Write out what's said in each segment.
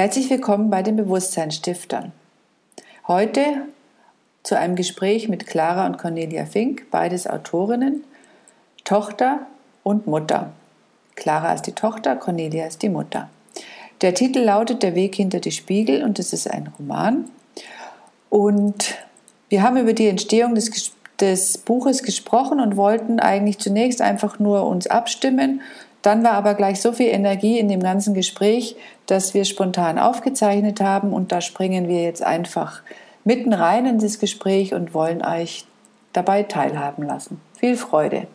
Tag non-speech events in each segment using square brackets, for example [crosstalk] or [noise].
Herzlich willkommen bei den Bewusstseinsstiftern. Heute zu einem Gespräch mit Clara und Cornelia Fink, beides Autorinnen, Tochter und Mutter. Clara ist die Tochter, Cornelia ist die Mutter. Der Titel lautet Der Weg hinter die Spiegel und es ist ein Roman. Und wir haben über die Entstehung des, des Buches gesprochen und wollten eigentlich zunächst einfach nur uns abstimmen dann war aber gleich so viel Energie in dem ganzen Gespräch, dass wir spontan aufgezeichnet haben und da springen wir jetzt einfach mitten rein in das Gespräch und wollen euch dabei teilhaben lassen. Viel Freude.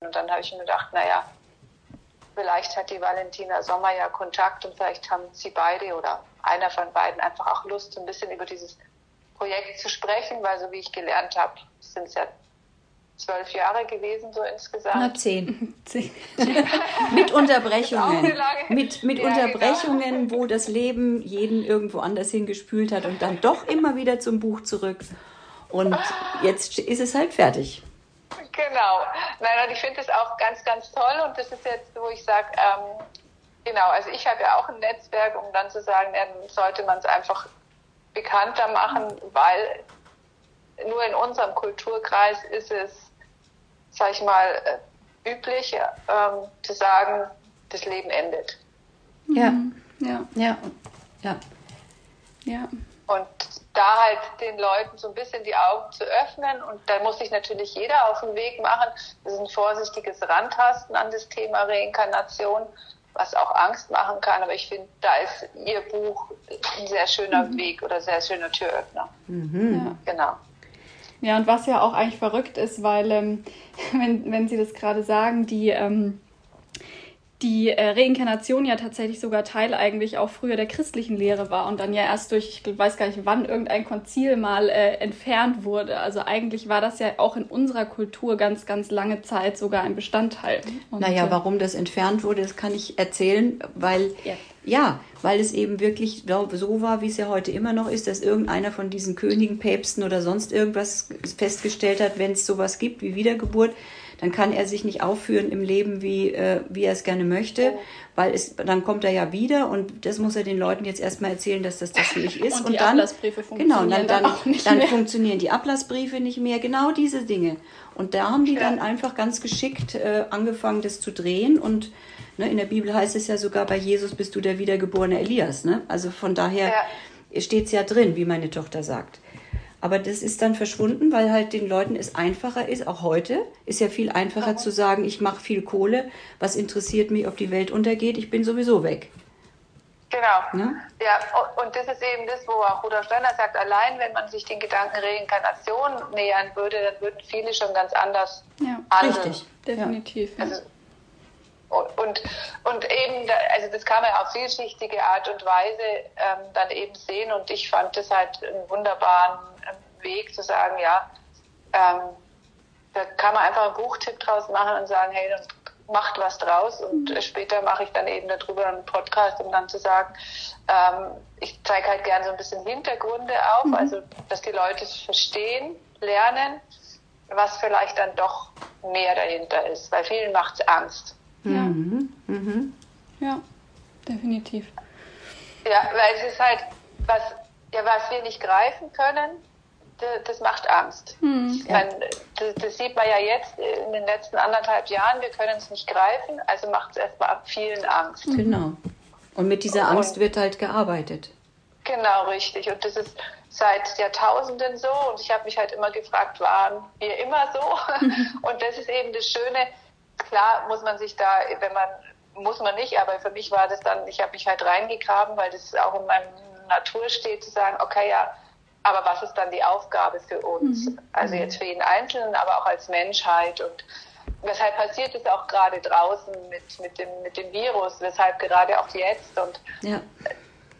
Und dann habe ich mir gedacht, naja, vielleicht hat die Valentina Sommer ja Kontakt und vielleicht haben sie beide oder einer von beiden einfach auch Lust, ein bisschen über dieses Projekt zu sprechen, weil so wie ich gelernt habe, sind es ja zwölf Jahre gewesen, so insgesamt. Na, zehn. [laughs] zehn. [laughs] mit Unterbrechungen. Mit, mit ja, Unterbrechungen, genau. wo das Leben jeden irgendwo anders hingespült hat und dann doch immer wieder zum Buch zurück. Und [laughs] jetzt ist es halt fertig. Genau. Nein, und ich finde es auch ganz, ganz toll. Und das ist jetzt, wo ich sage, ähm, genau, also ich habe ja auch ein Netzwerk, um dann zu sagen, dann sollte man es einfach bekannter machen, weil nur in unserem Kulturkreis ist es sag ich mal, äh, üblich, ähm, zu sagen, das Leben endet. Ja, ja, ja, ja. ja. Und da halt den Leuten so ein bisschen die Augen zu öffnen und da muss sich natürlich jeder auf den Weg machen. Das ist ein vorsichtiges Rantasten an das Thema Reinkarnation, was auch Angst machen kann. Aber ich finde, da ist Ihr Buch ein sehr schöner mhm. Weg oder sehr schöner Türöffner. Mhm. Ja. Genau. Ja, und was ja auch eigentlich verrückt ist, weil, ähm, [laughs] wenn, wenn Sie das gerade sagen, die, ähm, die äh, Reinkarnation ja tatsächlich sogar Teil eigentlich auch früher der christlichen Lehre war und dann ja erst durch, ich weiß gar nicht wann, irgendein Konzil mal äh, entfernt wurde. Also eigentlich war das ja auch in unserer Kultur ganz, ganz lange Zeit sogar ein Bestandteil. Und, naja, äh, warum das entfernt wurde, das kann ich erzählen, weil ja. Ja, weil es eben wirklich so war, wie es ja heute immer noch ist, dass irgendeiner von diesen Königen, Päpsten oder sonst irgendwas festgestellt hat, wenn es sowas gibt wie Wiedergeburt, dann kann er sich nicht aufführen im Leben, wie, äh, wie er es gerne möchte, weil es, dann kommt er ja wieder und das muss er den Leuten jetzt erstmal erzählen, dass das das nicht [laughs] ist. Und, und die dann, Ablassbriefe funktionieren genau, dann, dann, dann, dann funktionieren die Ablassbriefe nicht mehr, genau diese Dinge. Und da haben die dann einfach ganz geschickt äh, angefangen, das zu drehen und Ne, in der Bibel heißt es ja sogar, bei Jesus bist du der wiedergeborene Elias. Ne? Also von daher ja. steht es ja drin, wie meine Tochter sagt. Aber das ist dann verschwunden, weil halt den Leuten es einfacher ist, auch heute ist ja viel einfacher zu sagen, ich mache viel Kohle, was interessiert mich, ob die Welt untergeht, ich bin sowieso weg. Genau. Ne? Ja, und das ist eben das, wo auch Rudolf Steiner sagt, allein wenn man sich den Gedanken Reinkarnation nähern würde, dann würden viele schon ganz anders ja, handeln. Richtig, definitiv. Ja. Also, und, und eben, also das kann man auf vielschichtige Art und Weise ähm, dann eben sehen und ich fand das halt einen wunderbaren Weg zu sagen, ja, ähm, da kann man einfach einen Buchtipp draus machen und sagen, hey, dann macht was draus und mhm. später mache ich dann eben darüber einen Podcast, um dann zu sagen, ähm, ich zeige halt gerne so ein bisschen Hintergründe auf, mhm. also dass die Leute es verstehen, lernen, was vielleicht dann doch mehr dahinter ist, weil vielen macht es Angst. Ja. Mhm. Mhm. ja, definitiv. Ja, weil es ist halt, was, ja, was wir nicht greifen können, das macht Angst. Mhm. Meine, das, das, sieht man ja jetzt in den letzten anderthalb Jahren, wir können es nicht greifen, also macht es erstmal ab vielen Angst. Mhm. Genau. Und mit dieser Angst und, wird halt gearbeitet. Genau, richtig. Und das ist seit Jahrtausenden so. Und ich habe mich halt immer gefragt, waren wir immer so? [laughs] und das ist eben das Schöne, klar muss man sich da, wenn man, muss man nicht, aber für mich war das dann, ich habe mich halt reingegraben, weil das auch in meinem Natur steht, zu sagen, okay, ja, aber was ist dann die Aufgabe für uns? Mhm. Also jetzt für jeden Einzelnen, aber auch als Menschheit und weshalb passiert es auch gerade draußen mit, mit, dem, mit dem Virus, weshalb gerade auch jetzt und ja.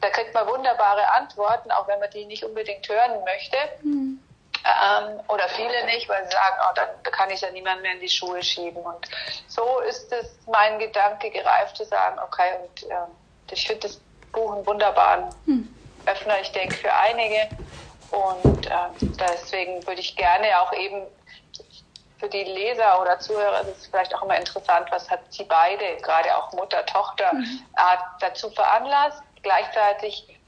da kriegt man wunderbare Antworten, auch wenn man die nicht unbedingt hören möchte. Mhm. Ähm, oder viele nicht, weil sie sagen, oh, dann kann ich ja niemand mehr in die Schuhe schieben. Und so ist es mein Gedanke gereift zu sagen, okay, und äh, ich finde das Buch einen wunderbaren hm. Öffner, ich denke, für einige. Und äh, deswegen würde ich gerne auch eben für die Leser oder Zuhörer ist es vielleicht auch immer interessant, was hat sie beide, gerade auch Mutter, Tochter, mhm. dazu veranlasst. Gleichzeitig,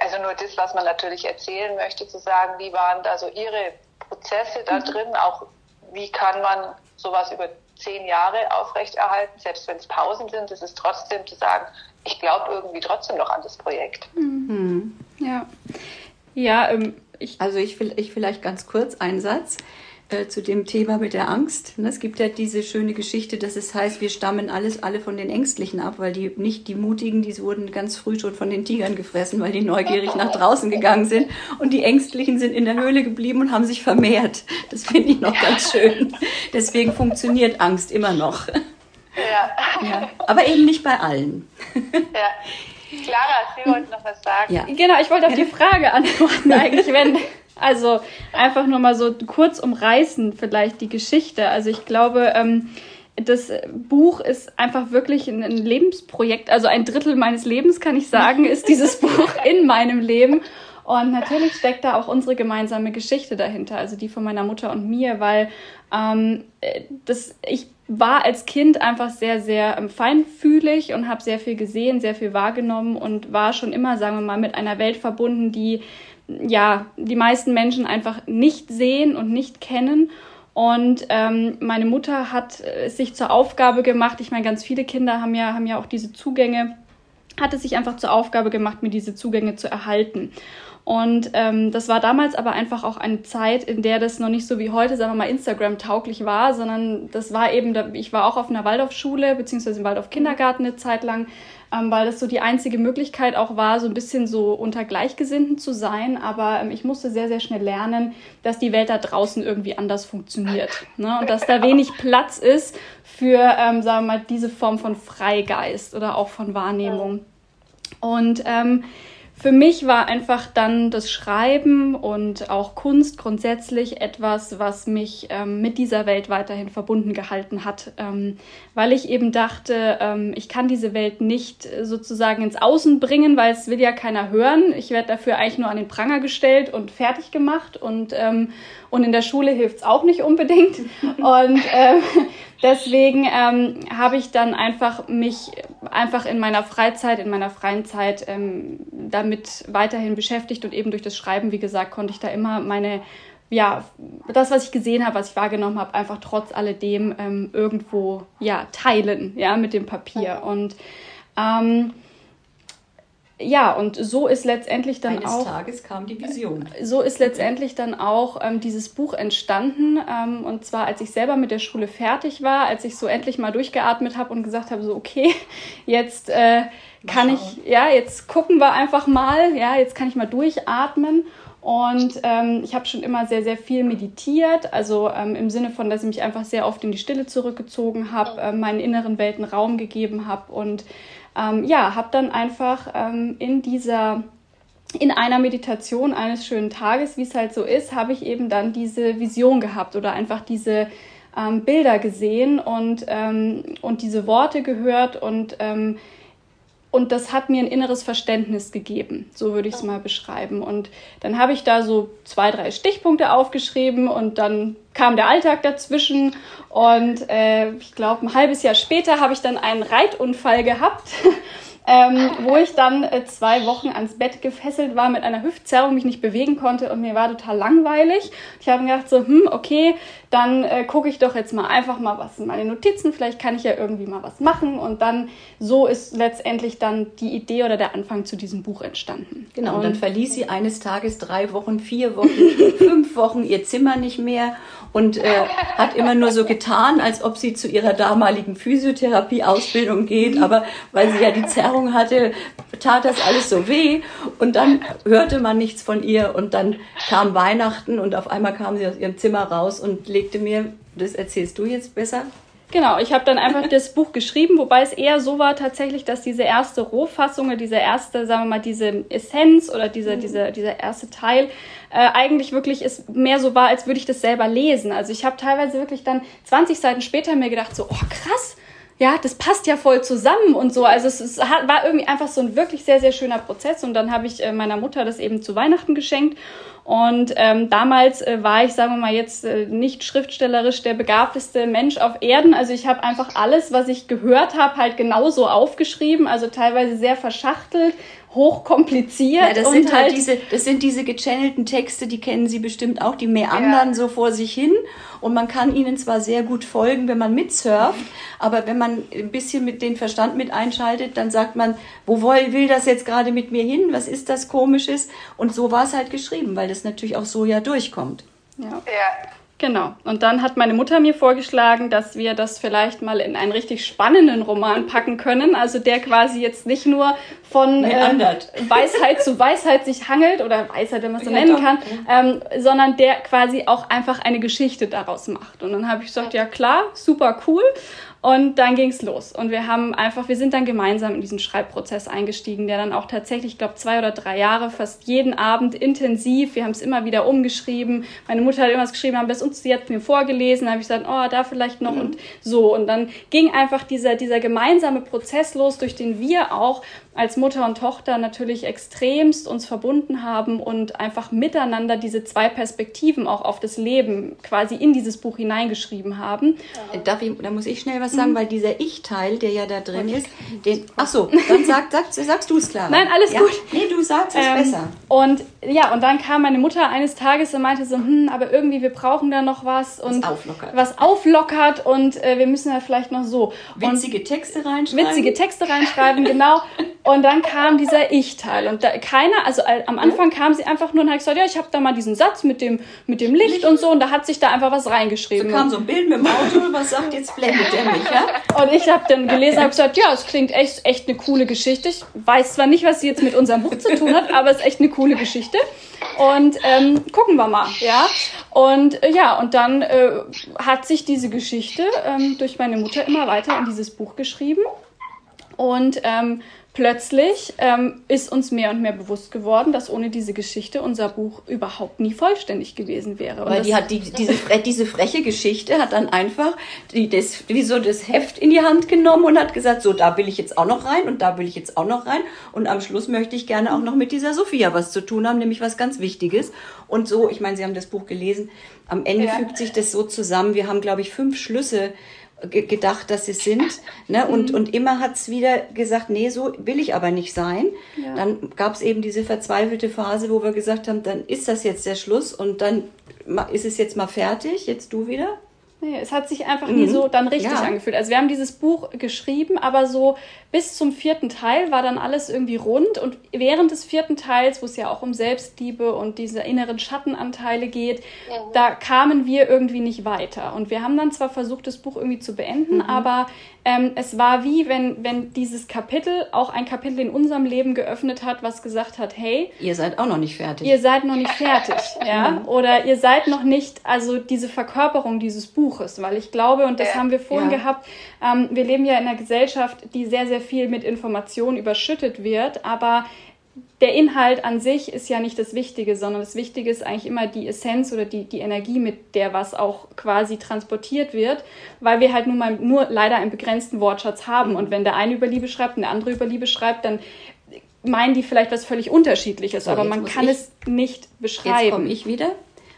also nur das, was man natürlich erzählen möchte, zu sagen, wie waren da so ihre Prozesse da mhm. drin, auch wie kann man sowas über zehn Jahre aufrechterhalten, selbst wenn es Pausen sind, ist es trotzdem zu sagen, ich glaube irgendwie trotzdem noch an das Projekt. Mhm. Ja. Ja, ähm, ich, also ich will ich vielleicht ganz kurz einen Satz äh, zu dem Thema mit der Angst. Ne, es gibt ja diese schöne Geschichte, dass es heißt, wir stammen alles alle von den Ängstlichen ab, weil die nicht die Mutigen, die wurden ganz früh schon von den Tigern gefressen, weil die neugierig nach draußen gegangen sind und die Ängstlichen sind in der Höhle geblieben und haben sich vermehrt. Das finde ich noch ganz schön. Deswegen funktioniert Angst immer noch. Ja. ja. Aber eben nicht bei allen. Ja. Clara, Sie wollten noch was sagen. Ja. Genau, ich wollte auf die Frage antworten [laughs] eigentlich, wenn, also einfach nur mal so kurz umreißen vielleicht die Geschichte. Also ich glaube, ähm, das Buch ist einfach wirklich ein, ein Lebensprojekt. Also ein Drittel meines Lebens, kann ich sagen, [laughs] ist dieses Buch in meinem Leben. Und natürlich steckt da auch unsere gemeinsame Geschichte dahinter, also die von meiner Mutter und mir, weil ähm, das, ich war als Kind einfach sehr, sehr ähm, feinfühlig und habe sehr viel gesehen, sehr viel wahrgenommen und war schon immer, sagen wir mal, mit einer Welt verbunden, die ja die meisten Menschen einfach nicht sehen und nicht kennen. Und ähm, meine Mutter hat es äh, sich zur Aufgabe gemacht, ich meine, ganz viele Kinder haben ja, haben ja auch diese Zugänge, hat es sich einfach zur Aufgabe gemacht, mir diese Zugänge zu erhalten. Und ähm, das war damals aber einfach auch eine Zeit, in der das noch nicht so wie heute, sagen wir mal, Instagram-tauglich war, sondern das war eben, ich war auch auf einer Waldorfschule, beziehungsweise im Waldorf-Kindergarten eine Zeit lang, ähm, weil das so die einzige Möglichkeit auch war, so ein bisschen so unter Gleichgesinnten zu sein. Aber ähm, ich musste sehr, sehr schnell lernen, dass die Welt da draußen irgendwie anders funktioniert. Ne? Und dass da wenig Platz ist für, ähm, sagen wir mal, diese Form von Freigeist oder auch von Wahrnehmung. Und ähm, für mich war einfach dann das Schreiben und auch Kunst grundsätzlich etwas, was mich ähm, mit dieser Welt weiterhin verbunden gehalten hat, ähm, weil ich eben dachte, ähm, ich kann diese Welt nicht sozusagen ins Außen bringen, weil es will ja keiner hören. Ich werde dafür eigentlich nur an den Pranger gestellt und fertig gemacht und, ähm, und in der Schule hilft es auch nicht unbedingt. [laughs] und äh, deswegen ähm, habe ich dann einfach mich einfach in meiner Freizeit, in meiner freien Zeit ähm, damit weiterhin beschäftigt und eben durch das Schreiben, wie gesagt, konnte ich da immer meine ja, das, was ich gesehen habe, was ich wahrgenommen habe, einfach trotz alledem ähm, irgendwo ja teilen, ja, mit dem Papier. Und ähm, ja, und so ist letztendlich dann Eines auch. Tages kam die Vision. So ist letztendlich dann auch ähm, dieses Buch entstanden. Ähm, und zwar, als ich selber mit der Schule fertig war, als ich so endlich mal durchgeatmet habe und gesagt habe: so, okay, [laughs] jetzt äh, kann ich, ja, jetzt gucken wir einfach mal, ja, jetzt kann ich mal durchatmen. Und ähm, ich habe schon immer sehr, sehr viel meditiert, also ähm, im Sinne von, dass ich mich einfach sehr oft in die Stille zurückgezogen habe, äh, meinen inneren Welten Raum gegeben habe und ähm, ja, habe dann einfach ähm, in dieser in einer Meditation eines schönen Tages, wie es halt so ist, habe ich eben dann diese Vision gehabt oder einfach diese ähm, Bilder gesehen und, ähm, und diese Worte gehört und ähm, und das hat mir ein inneres Verständnis gegeben, so würde ich es mal beschreiben. Und dann habe ich da so zwei, drei Stichpunkte aufgeschrieben und dann kam der Alltag dazwischen. Und äh, ich glaube, ein halbes Jahr später habe ich dann einen Reitunfall gehabt. [laughs] ähm, wo ich dann äh, zwei Wochen ans Bett gefesselt war mit einer Hüftzerrung, mich nicht bewegen konnte und mir war total langweilig. Ich habe gedacht so, hm, okay, dann äh, gucke ich doch jetzt mal einfach mal was in meine Notizen, vielleicht kann ich ja irgendwie mal was machen. Und dann so ist letztendlich dann die Idee oder der Anfang zu diesem Buch entstanden. Genau, und, und dann verließ sie eines Tages drei Wochen, vier Wochen, [laughs] fünf Wochen ihr Zimmer nicht mehr und äh, hat immer nur so getan, als ob sie zu ihrer damaligen Physiotherapie-Ausbildung geht, aber weil sie ja die Zerrung hatte, tat das alles so weh. Und dann hörte man nichts von ihr. Und dann kam Weihnachten und auf einmal kam sie aus ihrem Zimmer raus und legte mir, das erzählst du jetzt besser, Genau, ich habe dann einfach das Buch geschrieben, wobei es eher so war tatsächlich, dass diese erste Rohfassung oder diese erste, sagen wir mal, diese Essenz oder diese, mhm. diese, dieser erste Teil äh, eigentlich wirklich ist mehr so war, als würde ich das selber lesen. Also ich habe teilweise wirklich dann 20 Seiten später mir gedacht, so, oh krass, ja, das passt ja voll zusammen und so. Also es, es hat, war irgendwie einfach so ein wirklich sehr, sehr schöner Prozess. Und dann habe ich äh, meiner Mutter das eben zu Weihnachten geschenkt. Und ähm, damals äh, war ich, sagen wir mal jetzt, äh, nicht schriftstellerisch der begabteste Mensch auf Erden. Also ich habe einfach alles, was ich gehört habe, halt genauso aufgeschrieben. Also teilweise sehr verschachtelt, hochkompliziert. Ja, das sind halt, halt, diese, das sind diese gechannelten Texte, die kennen Sie bestimmt auch, die meandern ja. so vor sich hin und man kann ihnen zwar sehr gut folgen, wenn man mitsurft, aber wenn man ein bisschen mit den Verstand mit einschaltet, dann sagt man, wo will das jetzt gerade mit mir hin? Was ist das Komisches? Und so war es halt geschrieben, weil das natürlich auch so ja durchkommt. Ja. ja. Genau. Und dann hat meine Mutter mir vorgeschlagen, dass wir das vielleicht mal in einen richtig spannenden Roman packen können. Also der quasi jetzt nicht nur von äh, [laughs] Weisheit zu Weisheit sich hangelt oder Weisheit, wenn man es so ja, nennen kann, ähm, sondern der quasi auch einfach eine Geschichte daraus macht. Und dann habe ich gesagt, ja klar, super cool. Und dann ging's los. Und wir haben einfach, wir sind dann gemeinsam in diesen Schreibprozess eingestiegen, der dann auch tatsächlich, ich glaube, zwei oder drei Jahre, fast jeden Abend intensiv. Wir haben es immer wieder umgeschrieben. Meine Mutter hat irgendwas geschrieben, haben das uns jetzt mir vorgelesen. Habe ich gesagt, oh, da vielleicht noch mhm. und so. Und dann ging einfach dieser, dieser gemeinsame Prozess los, durch den wir auch als Mutter und Tochter natürlich extremst uns verbunden haben und einfach miteinander diese zwei Perspektiven auch auf das Leben quasi in dieses Buch hineingeschrieben haben. Darf ich, da muss ich schnell was sagen, mhm. weil dieser Ich-Teil, der ja da drin ist, den, ach so, dann sag, sag, sagst du es klar. [laughs] Nein, alles ja. gut. Nee, du sagst es ähm, besser. Und ja, und dann kam meine Mutter eines Tages und meinte so, hm, aber irgendwie wir brauchen da noch was und was auflockert, was auflockert und äh, wir müssen da vielleicht noch so. Witzige und Texte reinschreiben. Witzige Texte reinschreiben, genau. Und dann kam dieser Ich-Teil und da, keiner, also am Anfang kam sie einfach nur und hat gesagt, ja, ich habe da mal diesen Satz mit dem, mit dem Licht und so und da hat sich da einfach was reingeschrieben. So kam so ein Bild mit dem Auto, was sagt, jetzt blendet der mich, ja? Und ich habe dann gelesen und gesagt, ja, es klingt echt, echt eine coole Geschichte. Ich weiß zwar nicht, was sie jetzt mit unserem Buch zu tun hat, aber es ist echt eine coole Geschichte. Und ähm, gucken wir mal, ja. Und äh, ja, und dann äh, hat sich diese Geschichte ähm, durch meine Mutter immer weiter in dieses Buch geschrieben. Und ähm, plötzlich ähm, ist uns mehr und mehr bewusst geworden, dass ohne diese Geschichte unser Buch überhaupt nie vollständig gewesen wäre. Und Weil die hat die, [laughs] diese, diese freche Geschichte hat dann einfach die, das, wie so das Heft in die Hand genommen und hat gesagt, so da will ich jetzt auch noch rein und da will ich jetzt auch noch rein und am Schluss möchte ich gerne auch noch mit dieser Sophia was zu tun haben, nämlich was ganz Wichtiges. Und so, ich meine, Sie haben das Buch gelesen, am Ende ja. fügt sich das so zusammen. Wir haben, glaube ich, fünf Schlüsse gedacht, dass sie sind. Ne? Und, mhm. und immer hat's wieder gesagt, nee, so will ich aber nicht sein. Ja. Dann gab's eben diese verzweifelte Phase, wo wir gesagt haben, dann ist das jetzt der Schluss und dann ist es jetzt mal fertig, jetzt du wieder. Nee, es hat sich einfach mhm. nie so dann richtig ja. angefühlt. Also wir haben dieses Buch geschrieben, aber so bis zum vierten Teil war dann alles irgendwie rund und während des vierten Teils, wo es ja auch um Selbstliebe und diese inneren Schattenanteile geht, mhm. da kamen wir irgendwie nicht weiter. Und wir haben dann zwar versucht, das Buch irgendwie zu beenden, mhm. aber ähm, es war wie, wenn, wenn dieses Kapitel auch ein Kapitel in unserem Leben geöffnet hat, was gesagt hat, hey, ihr seid auch noch nicht fertig. Ihr seid noch nicht fertig, [laughs] ja, mhm. oder ihr seid noch nicht, also diese Verkörperung dieses Buches, weil ich glaube, und das haben wir vorhin ja. gehabt, ähm, wir leben ja in einer Gesellschaft, die sehr, sehr viel mit Informationen überschüttet wird, aber der Inhalt an sich ist ja nicht das Wichtige, sondern das Wichtige ist eigentlich immer die Essenz oder die, die Energie, mit der was auch quasi transportiert wird, weil wir halt nun mal nur leider einen begrenzten Wortschatz haben. Und wenn der eine über Liebe schreibt und der andere über Liebe schreibt, dann meinen die vielleicht was völlig Unterschiedliches, so, aber man kann ich, es nicht beschreiben. Jetzt komme ich wieder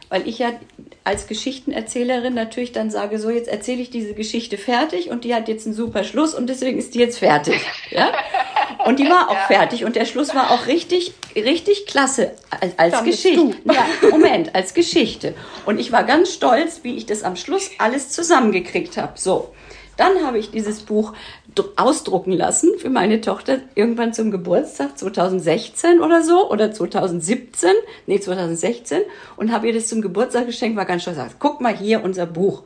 weil ich ja als Geschichtenerzählerin natürlich dann sage, so jetzt erzähle ich diese Geschichte fertig und die hat jetzt einen super Schluss und deswegen ist die jetzt fertig. Ja? Und die war auch ja. fertig und der Schluss war auch richtig, richtig klasse als, als Geschichte. Ja, Moment, als Geschichte. Und ich war ganz stolz, wie ich das am Schluss alles zusammengekriegt habe. So. Dann habe ich dieses Buch ausdrucken lassen für meine Tochter irgendwann zum Geburtstag 2016 oder so oder 2017, nee 2016 und habe ihr das zum Geburtstag geschenkt, war ganz stolz, gesagt, guck mal hier unser Buch.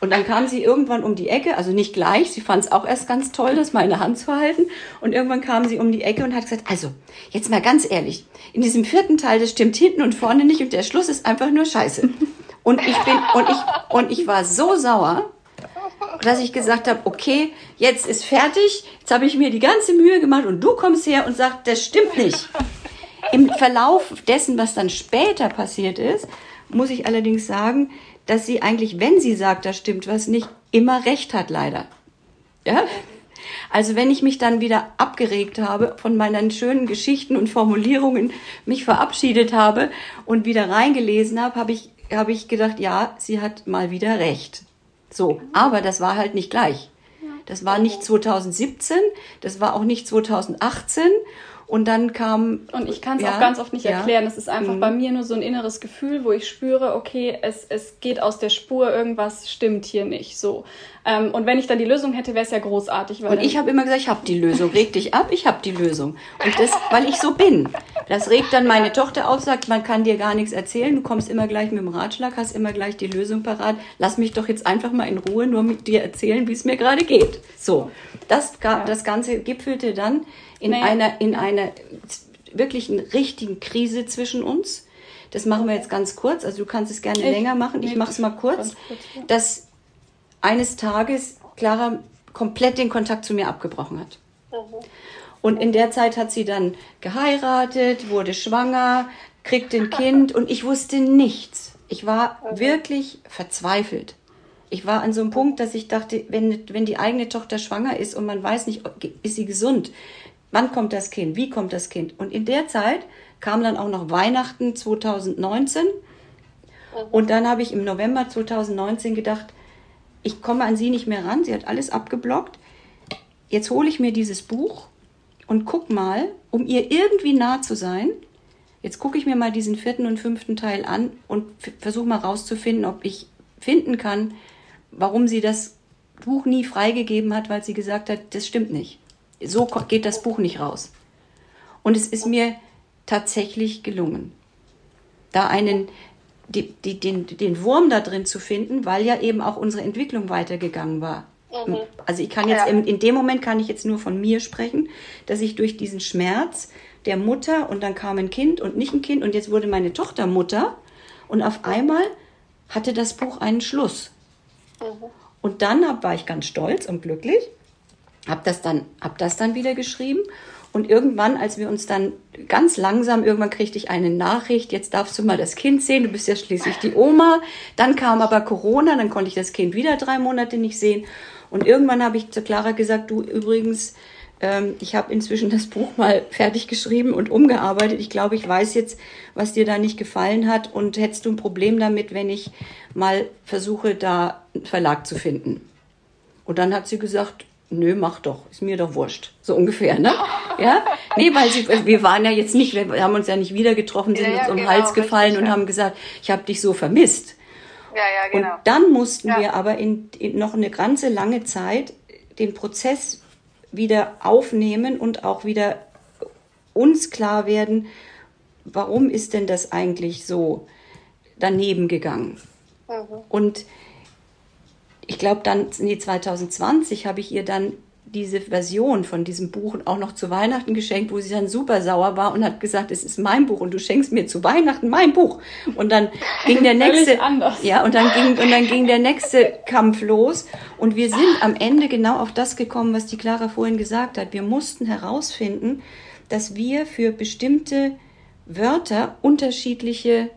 Und dann kam sie irgendwann um die Ecke, also nicht gleich, sie fand es auch erst ganz toll, das mal in der Hand zu halten. Und irgendwann kam sie um die Ecke und hat gesagt, also, jetzt mal ganz ehrlich, in diesem vierten Teil, das stimmt hinten und vorne nicht und der Schluss ist einfach nur scheiße. Und ich bin, und ich, und ich war so sauer, dass ich gesagt habe, okay, jetzt ist fertig, jetzt habe ich mir die ganze Mühe gemacht und du kommst her und sagst, das stimmt nicht. Im Verlauf dessen, was dann später passiert ist, muss ich allerdings sagen, dass sie eigentlich, wenn sie sagt, da stimmt was, nicht immer recht hat, leider. Ja? Also wenn ich mich dann wieder abgeregt habe, von meinen schönen Geschichten und Formulierungen mich verabschiedet habe und wieder reingelesen habe, habe ich, habe ich gedacht, ja, sie hat mal wieder recht. So, aber das war halt nicht gleich. Das war nicht 2017, das war auch nicht 2018 und dann kam. Und ich kann es ja, auch ganz oft nicht ja. erklären. Es ist einfach mhm. bei mir nur so ein inneres Gefühl, wo ich spüre, okay, es, es geht aus der Spur, irgendwas stimmt hier nicht. So. Ähm, und wenn ich dann die Lösung hätte, wäre es ja großartig. und ich habe immer gesagt, ich habe die Lösung. Reg dich ab, ich habe die Lösung. Und das, weil ich so bin. Das regt dann meine Tochter auf, sagt, man kann dir gar nichts erzählen. Du kommst immer gleich mit dem Ratschlag, hast immer gleich die Lösung parat. Lass mich doch jetzt einfach mal in Ruhe nur mit dir erzählen, wie es mir gerade geht. So. Das, das Ganze gipfelte dann in naja. einer, in einer wirklich richtigen Krise zwischen uns. Das machen wir jetzt ganz kurz. Also du kannst es gerne ich, länger machen. Ich mache es mal kurz. kurz ja. Dass eines Tages Clara komplett den Kontakt zu mir abgebrochen hat. Mhm. Und in der Zeit hat sie dann geheiratet, wurde schwanger, kriegte ein Kind und ich wusste nichts. Ich war mhm. wirklich verzweifelt. Ich war an so einem Punkt, dass ich dachte, wenn, wenn die eigene Tochter schwanger ist und man weiß nicht, ist sie gesund, Wann kommt das Kind? Wie kommt das Kind? Und in der Zeit kam dann auch noch Weihnachten 2019. Mhm. Und dann habe ich im November 2019 gedacht, ich komme an sie nicht mehr ran. Sie hat alles abgeblockt. Jetzt hole ich mir dieses Buch und guck mal, um ihr irgendwie nah zu sein. Jetzt gucke ich mir mal diesen vierten und fünften Teil an und versuche mal rauszufinden, ob ich finden kann, warum sie das Buch nie freigegeben hat, weil sie gesagt hat, das stimmt nicht so geht das Buch nicht raus. Und es ist mir tatsächlich gelungen, da einen, die, die, den, den Wurm da drin zu finden, weil ja eben auch unsere Entwicklung weitergegangen war. Mhm. Also ich kann jetzt, ja. in, in dem Moment kann ich jetzt nur von mir sprechen, dass ich durch diesen Schmerz der Mutter und dann kam ein Kind und nicht ein Kind und jetzt wurde meine Tochter Mutter und auf einmal hatte das Buch einen Schluss. Mhm. Und dann war ich ganz stolz und glücklich hab das dann, hab das dann wieder geschrieben. Und irgendwann, als wir uns dann ganz langsam, irgendwann kriegte ich eine Nachricht, jetzt darfst du mal das Kind sehen, du bist ja schließlich die Oma. Dann kam aber Corona, dann konnte ich das Kind wieder drei Monate nicht sehen. Und irgendwann habe ich zu Clara gesagt, du übrigens, ähm, ich habe inzwischen das Buch mal fertig geschrieben und umgearbeitet. Ich glaube, ich weiß jetzt, was dir da nicht gefallen hat. Und hättest du ein Problem damit, wenn ich mal versuche, da einen Verlag zu finden? Und dann hat sie gesagt, nö, mach doch, ist mir doch wurscht. So ungefähr, ne? Ja? Nee, weil sie, wir waren ja jetzt nicht, wir haben uns ja nicht wieder getroffen, sind ja, ja, uns um den genau, Hals gefallen richtig, und ja. haben gesagt, ich habe dich so vermisst. Ja, ja, genau. Und dann mussten wir aber in, in noch eine ganze lange Zeit den Prozess wieder aufnehmen und auch wieder uns klar werden, warum ist denn das eigentlich so daneben gegangen? Mhm. Und ich glaube dann, nee, 2020 habe ich ihr dann diese Version von diesem Buch auch noch zu Weihnachten geschenkt, wo sie dann super sauer war und hat gesagt, es ist mein Buch und du schenkst mir zu Weihnachten mein Buch. Und dann ging der [laughs] nächste, ja, und dann ging, und dann ging der nächste Kampf los. Und wir sind am Ende genau auf das gekommen, was die Clara vorhin gesagt hat. Wir mussten herausfinden, dass wir für bestimmte Wörter unterschiedliche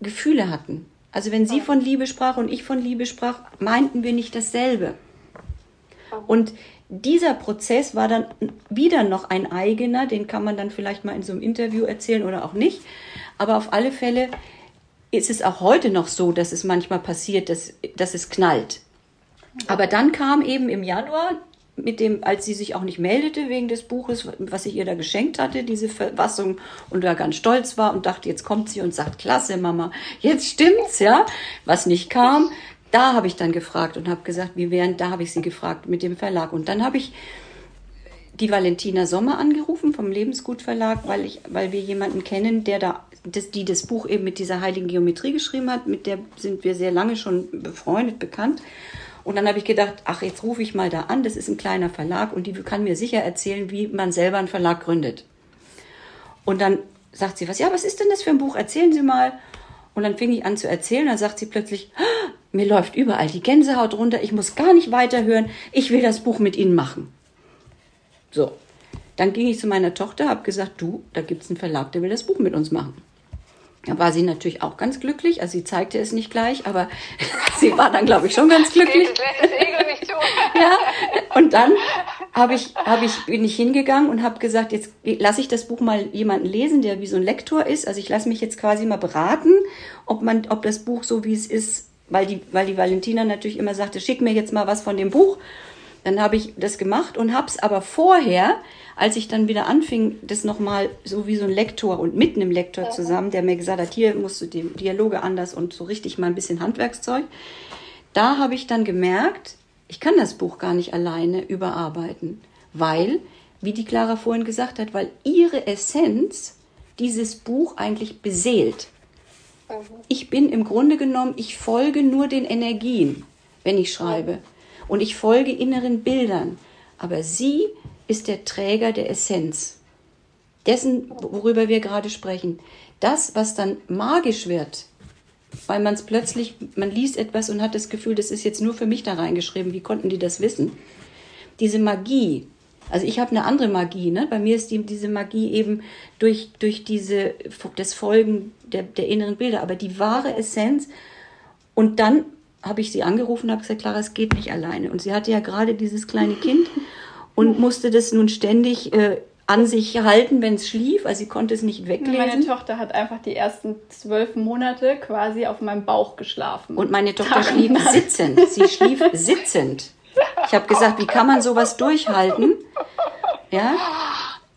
Gefühle hatten. Also wenn sie von Liebe sprach und ich von Liebe sprach, meinten wir nicht dasselbe. Und dieser Prozess war dann wieder noch ein eigener, den kann man dann vielleicht mal in so einem Interview erzählen oder auch nicht. Aber auf alle Fälle ist es auch heute noch so, dass es manchmal passiert, dass, dass es knallt. Aber dann kam eben im Januar mit dem, als sie sich auch nicht meldete wegen des Buches, was ich ihr da geschenkt hatte, diese Verfassung, und da ganz stolz war und dachte, jetzt kommt sie und sagt, klasse, Mama, jetzt stimmt's, ja, was nicht kam. Da habe ich dann gefragt und habe gesagt, wie wären, da habe ich sie gefragt mit dem Verlag. Und dann habe ich die Valentina Sommer angerufen vom Lebensgut Verlag, weil ich, weil wir jemanden kennen, der da, das, die das Buch eben mit dieser heiligen Geometrie geschrieben hat, mit der sind wir sehr lange schon befreundet, bekannt. Und dann habe ich gedacht, ach, jetzt rufe ich mal da an, das ist ein kleiner Verlag und die kann mir sicher erzählen, wie man selber einen Verlag gründet. Und dann sagt sie was, ja, was ist denn das für ein Buch? Erzählen Sie mal. Und dann fing ich an zu erzählen, dann sagt sie plötzlich, ah, mir läuft überall die Gänsehaut runter, ich muss gar nicht weiterhören, ich will das Buch mit Ihnen machen. So, dann ging ich zu meiner Tochter, habe gesagt, du, da gibt es einen Verlag, der will das Buch mit uns machen. Da war sie natürlich auch ganz glücklich. Also sie zeigte es nicht gleich, aber [laughs] sie war dann, glaube ich, schon ganz glücklich. [laughs] ja, und dann habe ich, hab ich, bin ich hingegangen und habe gesagt, jetzt lasse ich das Buch mal jemanden lesen, der wie so ein Lektor ist. Also ich lasse mich jetzt quasi mal beraten, ob man, ob das Buch so wie es ist, weil die, weil die Valentina natürlich immer sagte, schick mir jetzt mal was von dem Buch. Dann habe ich das gemacht und habe es aber vorher als ich dann wieder anfing, das nochmal so wie so ein Lektor und mit einem Lektor zusammen, der mir gesagt hat, hier musst du die Dialoge anders und so richtig mal ein bisschen Handwerkszeug, da habe ich dann gemerkt, ich kann das Buch gar nicht alleine überarbeiten, weil, wie die Clara vorhin gesagt hat, weil ihre Essenz dieses Buch eigentlich beseelt. Mhm. Ich bin im Grunde genommen, ich folge nur den Energien, wenn ich schreibe. Und ich folge inneren Bildern. Aber sie ist der Träger der Essenz. Dessen, worüber wir gerade sprechen. Das, was dann magisch wird, weil man es plötzlich, man liest etwas und hat das Gefühl, das ist jetzt nur für mich da reingeschrieben. Wie konnten die das wissen? Diese Magie. Also ich habe eine andere Magie. Ne? Bei mir ist die, diese Magie eben durch, durch diese, das Folgen der, der inneren Bilder. Aber die wahre Essenz. Und dann habe ich sie angerufen und habe gesagt, Clara, es geht nicht alleine. Und sie hatte ja gerade dieses kleine Kind und musste das nun ständig äh, an sich halten, wenn es schlief. Also sie konnte es nicht weglesen. Meine Tochter hat einfach die ersten zwölf Monate quasi auf meinem Bauch geschlafen. Und meine [laughs] Tochter Tag schlief sitzend. Sie schlief sitzend. Ich habe gesagt, wie kann man sowas durchhalten? Ja,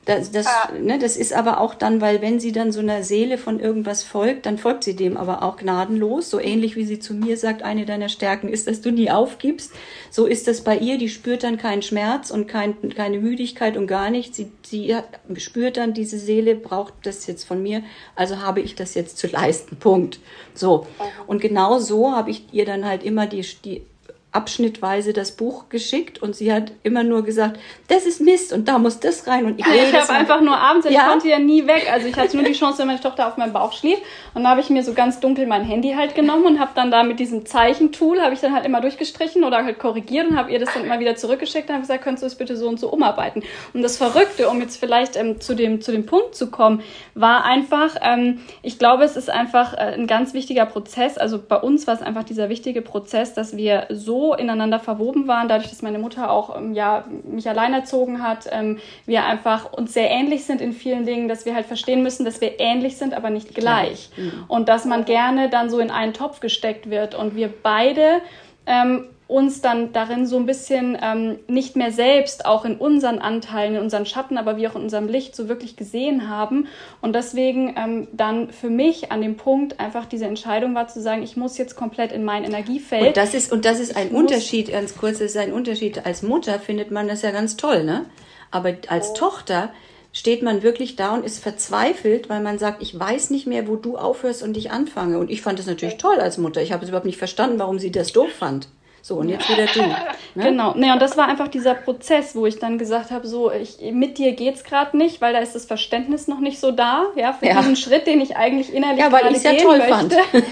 das, das, ja. ne, das ist aber auch dann, weil wenn sie dann so einer Seele von irgendwas folgt, dann folgt sie dem aber auch gnadenlos. So ähnlich wie sie zu mir sagt, eine deiner Stärken ist, dass du nie aufgibst. So ist das bei ihr. Die spürt dann keinen Schmerz und kein, keine Müdigkeit und gar nichts. Sie, sie spürt dann, diese Seele braucht das jetzt von mir, also habe ich das jetzt zu leisten. Punkt. So. Und genau so habe ich ihr dann halt immer die, die abschnittweise das Buch geschickt und sie hat immer nur gesagt, das ist Mist und da muss das rein und ich [laughs] Ich habe einfach nur abends, ich ja? konnte ja nie weg, also ich hatte nur die Chance, wenn meine Tochter auf meinem Bauch schlief und da habe ich mir so ganz dunkel mein Handy halt genommen und habe dann da mit diesem Zeichentool habe ich dann halt immer durchgestrichen oder halt korrigiert und habe ihr das dann immer wieder zurückgeschickt und habe gesagt, könntest du es bitte so und so umarbeiten. Und das Verrückte, um jetzt vielleicht ähm, zu dem zu dem Punkt zu kommen, war einfach, ähm, ich glaube, es ist einfach äh, ein ganz wichtiger Prozess. Also bei uns war es einfach dieser wichtige Prozess, dass wir so ineinander verwoben waren, dadurch, dass meine Mutter auch ähm, ja, mich allein erzogen hat, ähm, wir einfach uns sehr ähnlich sind in vielen Dingen, dass wir halt verstehen müssen, dass wir ähnlich sind, aber nicht gleich. Mhm. Und dass man gerne dann so in einen Topf gesteckt wird und wir beide ähm, uns dann darin so ein bisschen ähm, nicht mehr selbst auch in unseren Anteilen, in unseren Schatten, aber wie auch in unserem Licht so wirklich gesehen haben. Und deswegen ähm, dann für mich an dem Punkt einfach diese Entscheidung war zu sagen, ich muss jetzt komplett in mein Energiefeld. Und das ist, und das ist ein Unterschied, ganz kurz, das ist ein Unterschied. Als Mutter findet man das ja ganz toll, ne? Aber als oh. Tochter steht man wirklich da und ist verzweifelt, weil man sagt, ich weiß nicht mehr, wo du aufhörst und ich anfange. Und ich fand das natürlich toll als Mutter. Ich habe es überhaupt nicht verstanden, warum sie das doof fand. So, und jetzt wieder du. [laughs] Ne? Genau. Naja, und das war einfach dieser Prozess, wo ich dann gesagt habe, so, ich, mit dir geht's gerade nicht, weil da ist das Verständnis noch nicht so da, ja, für ja. diesen Schritt, den ich eigentlich innerlich ja, weil ich ja toll möchte. fand. [laughs]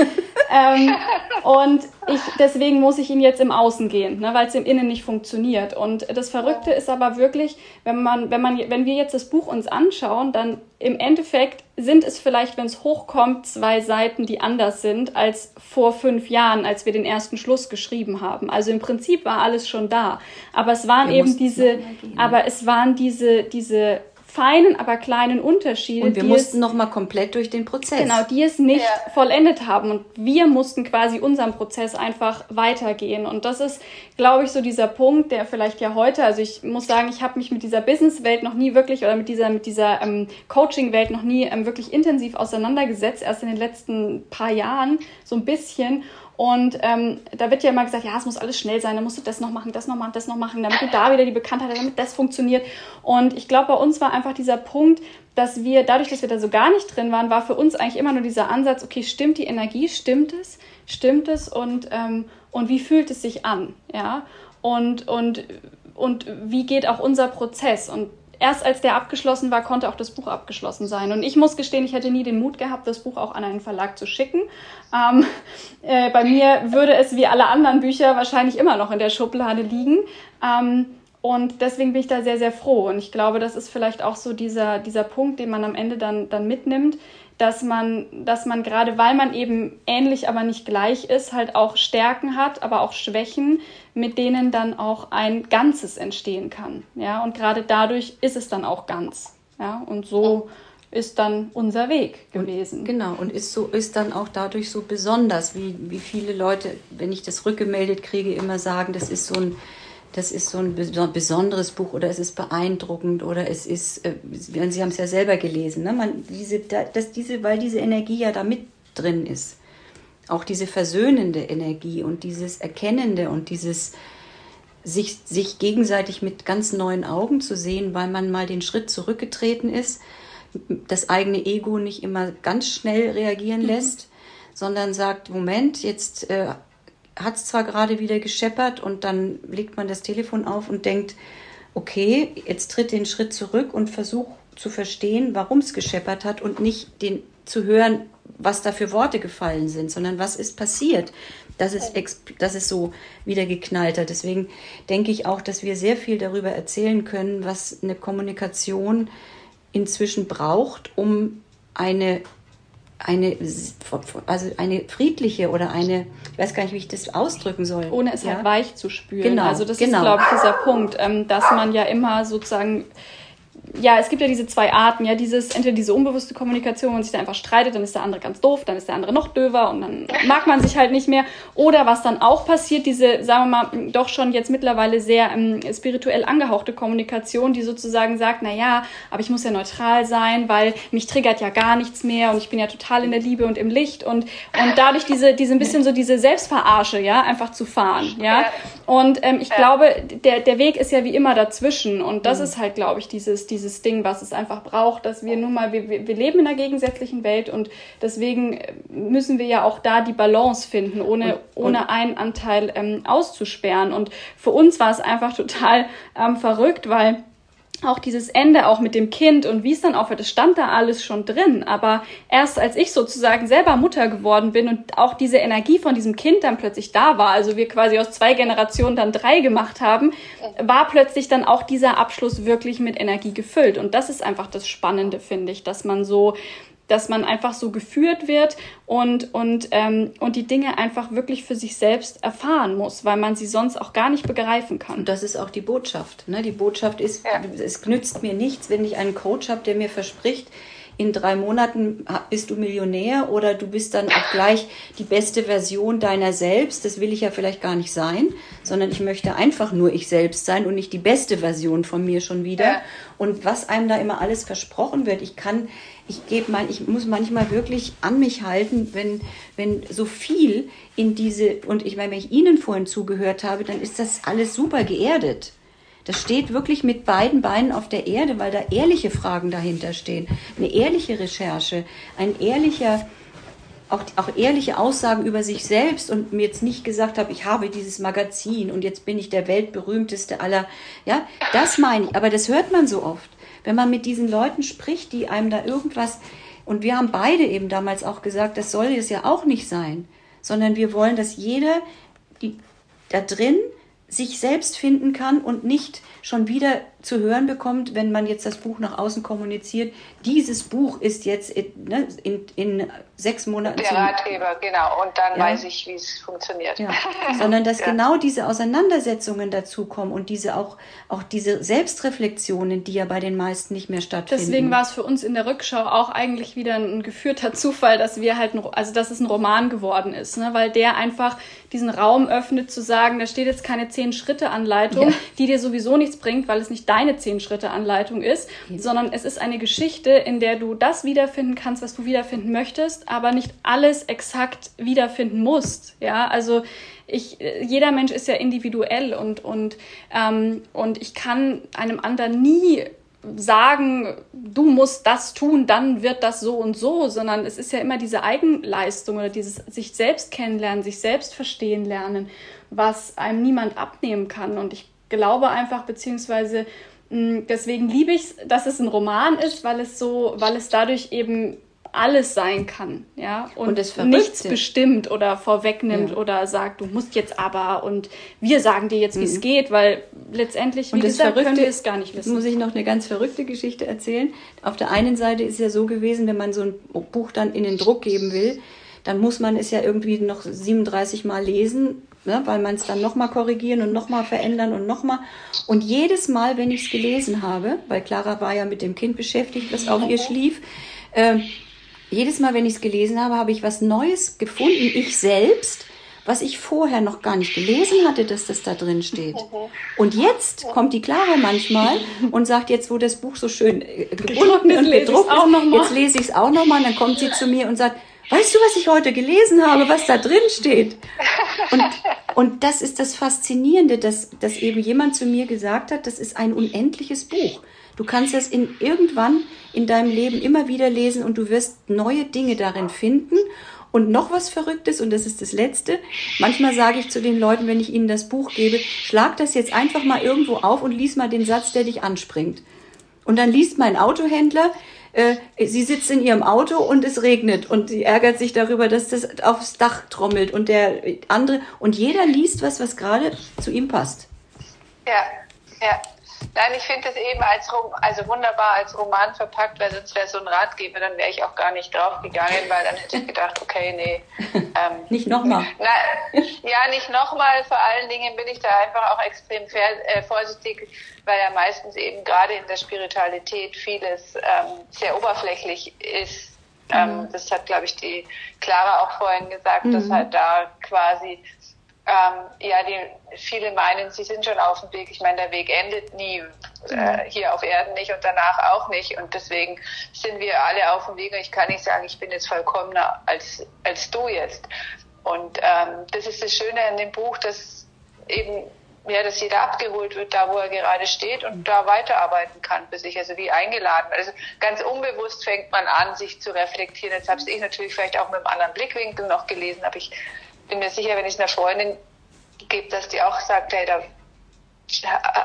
ähm, und ich, deswegen muss ich ihn jetzt im Außen gehen, ne, weil es im Innen nicht funktioniert. Und das Verrückte ist aber wirklich, wenn man, wenn man, wenn wir jetzt das Buch uns anschauen, dann im Endeffekt sind es vielleicht, wenn es hochkommt, zwei Seiten, die anders sind als vor fünf Jahren, als wir den ersten Schluss geschrieben haben. Also im Prinzip war alles schon da. Aber es waren wir eben diese, aber es waren diese, diese feinen, aber kleinen Unterschiede. Und wir mussten nochmal komplett durch den Prozess. Genau, die es nicht ja. vollendet haben. Und wir mussten quasi unseren Prozess einfach weitergehen. Und das ist, glaube ich, so dieser Punkt, der vielleicht ja heute, also ich muss sagen, ich habe mich mit dieser Business-Welt noch nie wirklich oder mit dieser, mit dieser ähm, Coaching-Welt noch nie ähm, wirklich intensiv auseinandergesetzt, erst in den letzten paar Jahren so ein bisschen. Und ähm, da wird ja immer gesagt, ja, es muss alles schnell sein, dann musst du das noch machen, das noch machen, das noch machen, damit du da wieder die Bekanntheit, damit das funktioniert. Und ich glaube, bei uns war einfach dieser Punkt, dass wir, dadurch, dass wir da so gar nicht drin waren, war für uns eigentlich immer nur dieser Ansatz, okay, stimmt die Energie, stimmt es, stimmt es und, ähm, und wie fühlt es sich an, ja? Und, und, und wie geht auch unser Prozess? Und erst als der abgeschlossen war, konnte auch das Buch abgeschlossen sein. Und ich muss gestehen, ich hätte nie den Mut gehabt, das Buch auch an einen Verlag zu schicken. Ähm, [laughs] äh, bei mir würde es wie alle anderen Bücher wahrscheinlich immer noch in der Schublade liegen. Ähm, und deswegen bin ich da sehr, sehr froh. Und ich glaube, das ist vielleicht auch so dieser, dieser Punkt, den man am Ende dann, dann mitnimmt, dass man, dass man gerade, weil man eben ähnlich, aber nicht gleich ist, halt auch Stärken hat, aber auch Schwächen, mit denen dann auch ein Ganzes entstehen kann. Ja, und gerade dadurch ist es dann auch ganz. Ja, und so ist dann unser Weg gewesen. Und, genau, und ist so, ist dann auch dadurch so besonders, wie, wie viele Leute, wenn ich das rückgemeldet kriege, immer sagen, das ist so ein, das ist so ein besonderes Buch oder es ist beeindruckend oder es ist, äh, Sie haben es ja selber gelesen, ne? Man, diese, das, diese, weil diese Energie ja da mit drin ist. Auch diese versöhnende Energie und dieses Erkennende und dieses sich, sich gegenseitig mit ganz neuen Augen zu sehen, weil man mal den Schritt zurückgetreten ist, das eigene Ego nicht immer ganz schnell reagieren mhm. lässt, mhm. sondern sagt, Moment, jetzt äh, hat es zwar gerade wieder gescheppert und dann legt man das Telefon auf und denkt, okay, jetzt tritt den Schritt zurück und versucht zu verstehen, warum es gescheppert hat und nicht den zu hören, was da für Worte gefallen sind, sondern was ist passiert, dass es, dass es so wieder geknallt hat. Deswegen denke ich auch, dass wir sehr viel darüber erzählen können, was eine Kommunikation inzwischen braucht, um eine eine, also eine friedliche oder eine, ich weiß gar nicht, wie ich das ausdrücken soll. Ohne es ja? halt weich zu spüren. Genau, also das genau. ist, glaube ich, dieser Punkt, ähm, dass man ja immer sozusagen ja, es gibt ja diese zwei Arten, ja, dieses, entweder diese unbewusste Kommunikation, wo man sich da einfach streitet, dann ist der andere ganz doof, dann ist der andere noch döver und dann [laughs] mag man sich halt nicht mehr. Oder was dann auch passiert, diese, sagen wir mal, doch schon jetzt mittlerweile sehr ähm, spirituell angehauchte Kommunikation, die sozusagen sagt, na ja, aber ich muss ja neutral sein, weil mich triggert ja gar nichts mehr und ich bin ja total in der Liebe und im Licht und, und [laughs] dadurch diese, diese ein bisschen so diese Selbstverarsche, ja, einfach zu fahren, ja. Und ähm, ich glaube, der, der Weg ist ja wie immer dazwischen und das mhm. ist halt, glaube ich, dieses, dieses dieses Ding, was es einfach braucht, dass wir nun mal, wir, wir leben in einer gegensätzlichen Welt und deswegen müssen wir ja auch da die Balance finden, ohne, und, ohne und einen Anteil ähm, auszusperren. Und für uns war es einfach total ähm, verrückt, weil auch dieses Ende auch mit dem Kind und wie es dann aufhört, das stand da alles schon drin. Aber erst als ich sozusagen selber Mutter geworden bin und auch diese Energie von diesem Kind dann plötzlich da war, also wir quasi aus zwei Generationen dann drei gemacht haben, war plötzlich dann auch dieser Abschluss wirklich mit Energie gefüllt. Und das ist einfach das Spannende, finde ich, dass man so dass man einfach so geführt wird und, und, ähm, und die Dinge einfach wirklich für sich selbst erfahren muss, weil man sie sonst auch gar nicht begreifen kann. Und das ist auch die Botschaft. Ne? Die Botschaft ist, ja. es nützt mir nichts, wenn ich einen Coach habe, der mir verspricht, in drei Monaten bist du Millionär oder du bist dann auch gleich die beste Version deiner selbst. Das will ich ja vielleicht gar nicht sein, sondern ich möchte einfach nur ich selbst sein und nicht die beste Version von mir schon wieder. Ja. Und was einem da immer alles versprochen wird, ich kann, ich gebe mein, ich muss manchmal wirklich an mich halten, wenn, wenn so viel in diese, und ich meine, wenn ich Ihnen vorhin zugehört habe, dann ist das alles super geerdet. Das steht wirklich mit beiden Beinen auf der Erde, weil da ehrliche Fragen dahinter stehen. Eine ehrliche Recherche, ein ehrlicher, auch, auch ehrliche Aussagen über sich selbst und mir jetzt nicht gesagt habe, ich habe dieses Magazin und jetzt bin ich der weltberühmteste aller. Ja, das meine ich. Aber das hört man so oft. Wenn man mit diesen Leuten spricht, die einem da irgendwas, und wir haben beide eben damals auch gesagt, das soll es ja auch nicht sein, sondern wir wollen, dass jeder die, da drin sich selbst finden kann und nicht schon wieder zu hören bekommt, wenn man jetzt das Buch nach außen kommuniziert, dieses Buch ist jetzt in, ne, in, in sechs Monaten. Der Ratgeber, genau. Und dann ja. weiß ich, wie es funktioniert. Ja. [laughs] Sondern dass ja. genau diese Auseinandersetzungen dazukommen und diese auch, auch diese Selbstreflexionen, die ja bei den meisten nicht mehr stattfinden. Deswegen war es für uns in der Rückschau auch eigentlich wieder ein geführter Zufall, dass wir halt, ein, also dass es ein Roman geworden ist, ne? weil der einfach diesen Raum öffnet zu sagen, da steht jetzt keine zehn Schritte Anleitung, die dir sowieso nichts bringt, weil es nicht deine zehn Schritte Anleitung ist, sondern es ist eine Geschichte, in der du das wiederfinden kannst, was du wiederfinden möchtest aber nicht alles exakt wiederfinden musst. Ja, also ich, jeder Mensch ist ja individuell und, und, ähm, und ich kann einem anderen nie sagen, du musst das tun, dann wird das so und so, sondern es ist ja immer diese Eigenleistung oder dieses sich selbst kennenlernen, sich selbst verstehen lernen, was einem niemand abnehmen kann. Und ich glaube einfach, beziehungsweise mh, deswegen liebe ich es, dass es ein Roman ist, weil es so, weil es dadurch eben alles sein kann, ja, und, und nichts bestimmt oder vorwegnimmt ja. oder sagt, du musst jetzt aber und wir sagen dir jetzt, wie es mhm. geht, weil letztendlich, wie und gesagt, Verrückte, können wir es gar nicht wissen. Muss ich noch eine ganz verrückte Geschichte erzählen? Auf der einen Seite ist ja so gewesen, wenn man so ein Buch dann in den Druck geben will, dann muss man es ja irgendwie noch 37 Mal lesen, ne, weil man es dann nochmal korrigieren und nochmal verändern und nochmal. Und jedes Mal, wenn ich es gelesen habe, weil Clara war ja mit dem Kind beschäftigt, das auf ihr schlief, äh, jedes Mal, wenn ich es gelesen habe, habe ich was Neues gefunden, ich selbst, was ich vorher noch gar nicht gelesen hatte, dass das da drin steht. Und jetzt kommt die Clara manchmal und sagt jetzt, wo das Buch so schön äh, gebunden und gedruckt ist, jetzt lese ich es auch nochmal, dann kommt sie zu mir und sagt, weißt du, was ich heute gelesen habe, was da drin steht? [laughs] Und, und das ist das Faszinierende, dass, dass eben jemand zu mir gesagt hat, das ist ein unendliches Buch. Du kannst es in irgendwann in deinem Leben immer wieder lesen und du wirst neue Dinge darin finden. Und noch was Verrücktes, und das ist das Letzte. Manchmal sage ich zu den Leuten, wenn ich ihnen das Buch gebe, schlag das jetzt einfach mal irgendwo auf und lies mal den Satz, der dich anspringt. Und dann liest mein Autohändler, sie sitzt in ihrem Auto und es regnet und sie ärgert sich darüber, dass das aufs Dach trommelt und der andere und jeder liest was, was gerade zu ihm passt. Ja, ja. Nein, ich finde es eben als also wunderbar als Roman verpackt, weil sonst wäre so ein Ratgeber, dann wäre ich auch gar nicht draufgegangen, weil dann hätte ich gedacht, okay, nee. Ähm, [laughs] nicht nochmal. Ja, nicht nochmal. Vor allen Dingen bin ich da einfach auch extrem äh, vorsichtig, weil ja meistens eben gerade in der Spiritualität vieles ähm, sehr oberflächlich ist. Ähm, mhm. Das hat, glaube ich, die Clara auch vorhin gesagt, mhm. dass halt da quasi ähm, ja, die, viele meinen, sie sind schon auf dem Weg. Ich meine, der Weg endet nie, äh, mhm. hier auf Erden nicht und danach auch nicht. Und deswegen sind wir alle auf dem Weg. Und ich kann nicht sagen, ich bin jetzt vollkommener als, als du jetzt. Und ähm, das ist das Schöne an dem Buch, dass eben ja, dass jeder abgeholt wird, da wo er gerade steht und da weiterarbeiten kann für sich, also wie eingeladen. Also ganz unbewusst fängt man an, sich zu reflektieren. Jetzt habe ich natürlich vielleicht auch mit einem anderen Blickwinkel noch gelesen, aber ich bin mir sicher, wenn ich einer Freundin gebe, dass die auch sagt, hey, da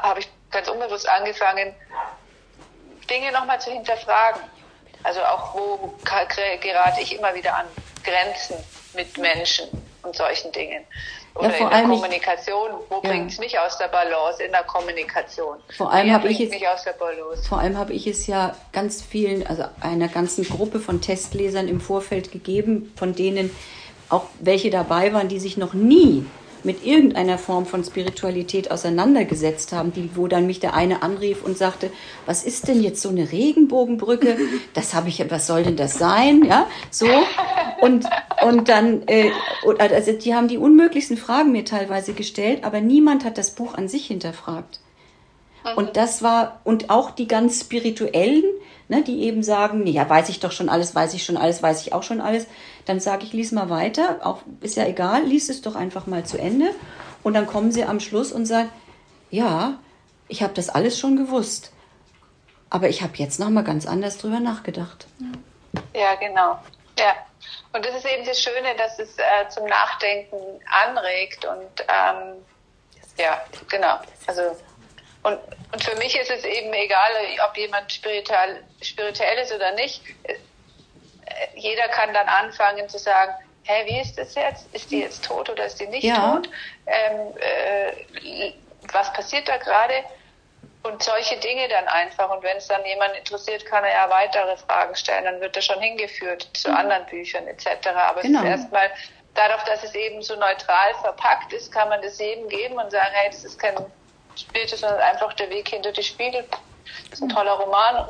habe ich ganz unbewusst angefangen, Dinge nochmal zu hinterfragen. Also auch, wo gerate ich immer wieder an Grenzen mit Menschen und solchen Dingen. Oder ja, in der Kommunikation, wo ja. bringt es mich aus der Balance in der Kommunikation? Vor allem habe ich es Vor allem habe ich es ja ganz vielen, also einer ganzen Gruppe von Testlesern im Vorfeld gegeben, von denen auch welche dabei waren, die sich noch nie mit irgendeiner Form von Spiritualität auseinandergesetzt haben, die, wo dann mich der eine anrief und sagte, was ist denn jetzt so eine Regenbogenbrücke? Das habe ich, was soll denn das sein? Ja, so. Und, und dann, äh, also die haben die unmöglichsten Fragen mir teilweise gestellt, aber niemand hat das Buch an sich hinterfragt. Und das war, und auch die ganz spirituellen, ne, die eben sagen, nee, ja, weiß ich doch schon alles, weiß ich schon alles, weiß ich auch schon alles. Dann sage ich, lies mal weiter, auch ist ja egal, lies es doch einfach mal zu Ende. Und dann kommen sie am Schluss und sagen, ja, ich habe das alles schon gewusst. Aber ich habe jetzt noch mal ganz anders drüber nachgedacht. Ja, genau. Ja. Und das ist eben das Schöne, dass es äh, zum Nachdenken anregt und ähm, ja, genau. Also und, und für mich ist es eben egal, ob jemand spirituell, spirituell ist oder nicht. Jeder kann dann anfangen zu sagen, hä, wie ist das jetzt? Ist die jetzt tot oder ist die nicht ja. tot? Ähm, äh, was passiert da gerade? Und solche Dinge dann einfach. Und wenn es dann jemand interessiert, kann er ja weitere Fragen stellen. Dann wird er schon hingeführt zu mhm. anderen Büchern etc. Aber genau. es ist erstmal, dadurch, dass es eben so neutral verpackt ist, kann man das jedem geben und sagen, hey, das ist kein spielt es einfach der Weg hinter die Spiegel. Das ist ein toller Roman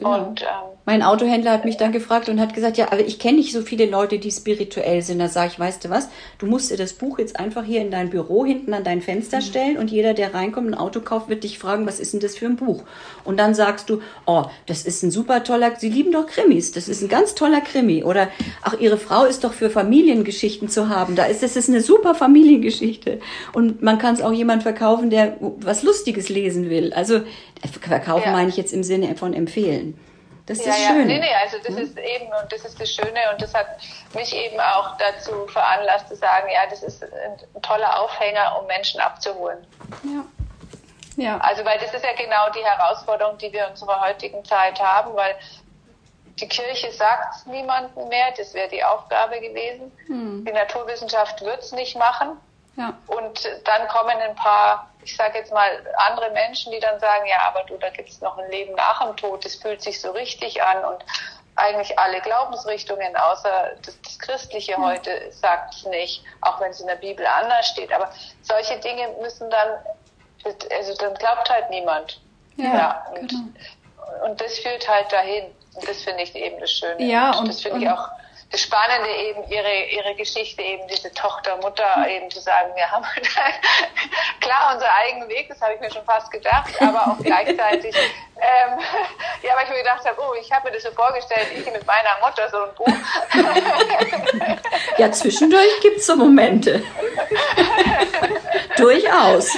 Genau. Und, ähm, mein Autohändler hat mich dann gefragt und hat gesagt, ja, aber ich kenne nicht so viele Leute, die spirituell sind. Da sage ich, weißt du was, du musst dir das Buch jetzt einfach hier in dein Büro hinten an dein Fenster mhm. stellen und jeder, der reinkommt, ein Auto kauft, wird dich fragen, was ist denn das für ein Buch? Und dann sagst du, oh, das ist ein super toller, sie lieben doch Krimis, das ist ein ganz toller Krimi. Oder, ach, ihre Frau ist doch für Familiengeschichten zu haben. Da ist, das ist eine super Familiengeschichte. Und man kann es auch jemand verkaufen, der was Lustiges lesen will. Also, Verkaufen ja. meine ich jetzt im Sinne von empfehlen. Das ist ja, das Schöne. Ja. Nee, nee, also das hm? ist eben, und das ist das Schöne und das hat mich eben auch dazu veranlasst zu sagen, ja, das ist ein toller Aufhänger, um Menschen abzuholen. Ja. Ja. Also, weil das ist ja genau die Herausforderung, die wir in unserer heutigen Zeit haben, weil die Kirche sagt es niemandem mehr, das wäre die Aufgabe gewesen. Hm. Die Naturwissenschaft wird es nicht machen. Ja. Und dann kommen ein paar, ich sage jetzt mal, andere Menschen, die dann sagen, ja, aber du, da gibt es noch ein Leben nach dem Tod, das fühlt sich so richtig an und eigentlich alle Glaubensrichtungen, außer das, das Christliche mhm. heute, sagt es nicht, auch wenn es in der Bibel anders steht. Aber solche Dinge müssen dann, also dann glaubt halt niemand. Ja, ja und, genau. und das führt halt dahin. Und das finde ich eben das Schöne. Ja, und, und das finde ich auch das Spannende eben ihre ihre Geschichte eben diese Tochter Mutter mhm. eben zu sagen wir haben [laughs] klar unser eigenen Weg das habe ich mir schon fast gedacht aber auch gleichzeitig [laughs] ähm, [laughs] ja weil ich mir gedacht habe oh ich habe mir das so vorgestellt ich mit meiner Mutter so ein Buch. Ja zwischendurch gibt es so Momente. Durchaus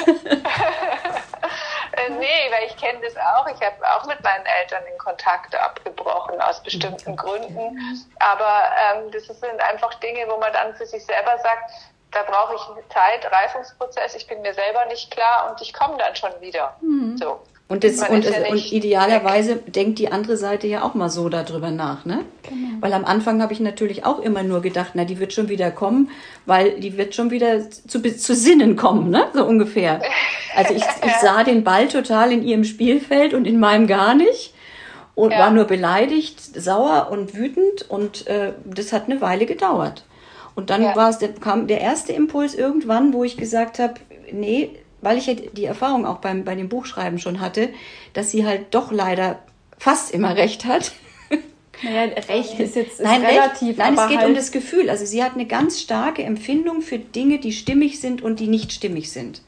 äh, nee, weil ich kenne das auch. Ich habe auch mit meinen Eltern den Kontakt abgebrochen aus bestimmten Gründen. Aber ähm, das sind einfach Dinge, wo man dann für sich selber sagt, da brauche ich Zeit, Reifungsprozess, ich bin mir selber nicht klar und ich komme dann schon wieder. Mhm. So. Und, das, und, ja und, idealerweise weg. denkt die andere Seite ja auch mal so darüber nach, ne? Genau. Weil am Anfang habe ich natürlich auch immer nur gedacht, na, die wird schon wieder kommen, weil die wird schon wieder zu, zu Sinnen kommen, ne? So ungefähr. Also ich, ich [laughs] sah den Ball total in ihrem Spielfeld und in meinem gar nicht und ja. war nur beleidigt, sauer und wütend und äh, das hat eine Weile gedauert. Und dann ja. war es, kam der erste Impuls irgendwann, wo ich gesagt habe, nee, weil ich ja die Erfahrung auch beim, bei dem Buchschreiben schon hatte, dass sie halt doch leider fast immer recht hat. Naja, Recht ist jetzt ist nein, relativ. Recht, nein, es geht halt um das Gefühl. Also sie hat eine ganz starke Empfindung für Dinge, die stimmig sind und die nicht stimmig sind.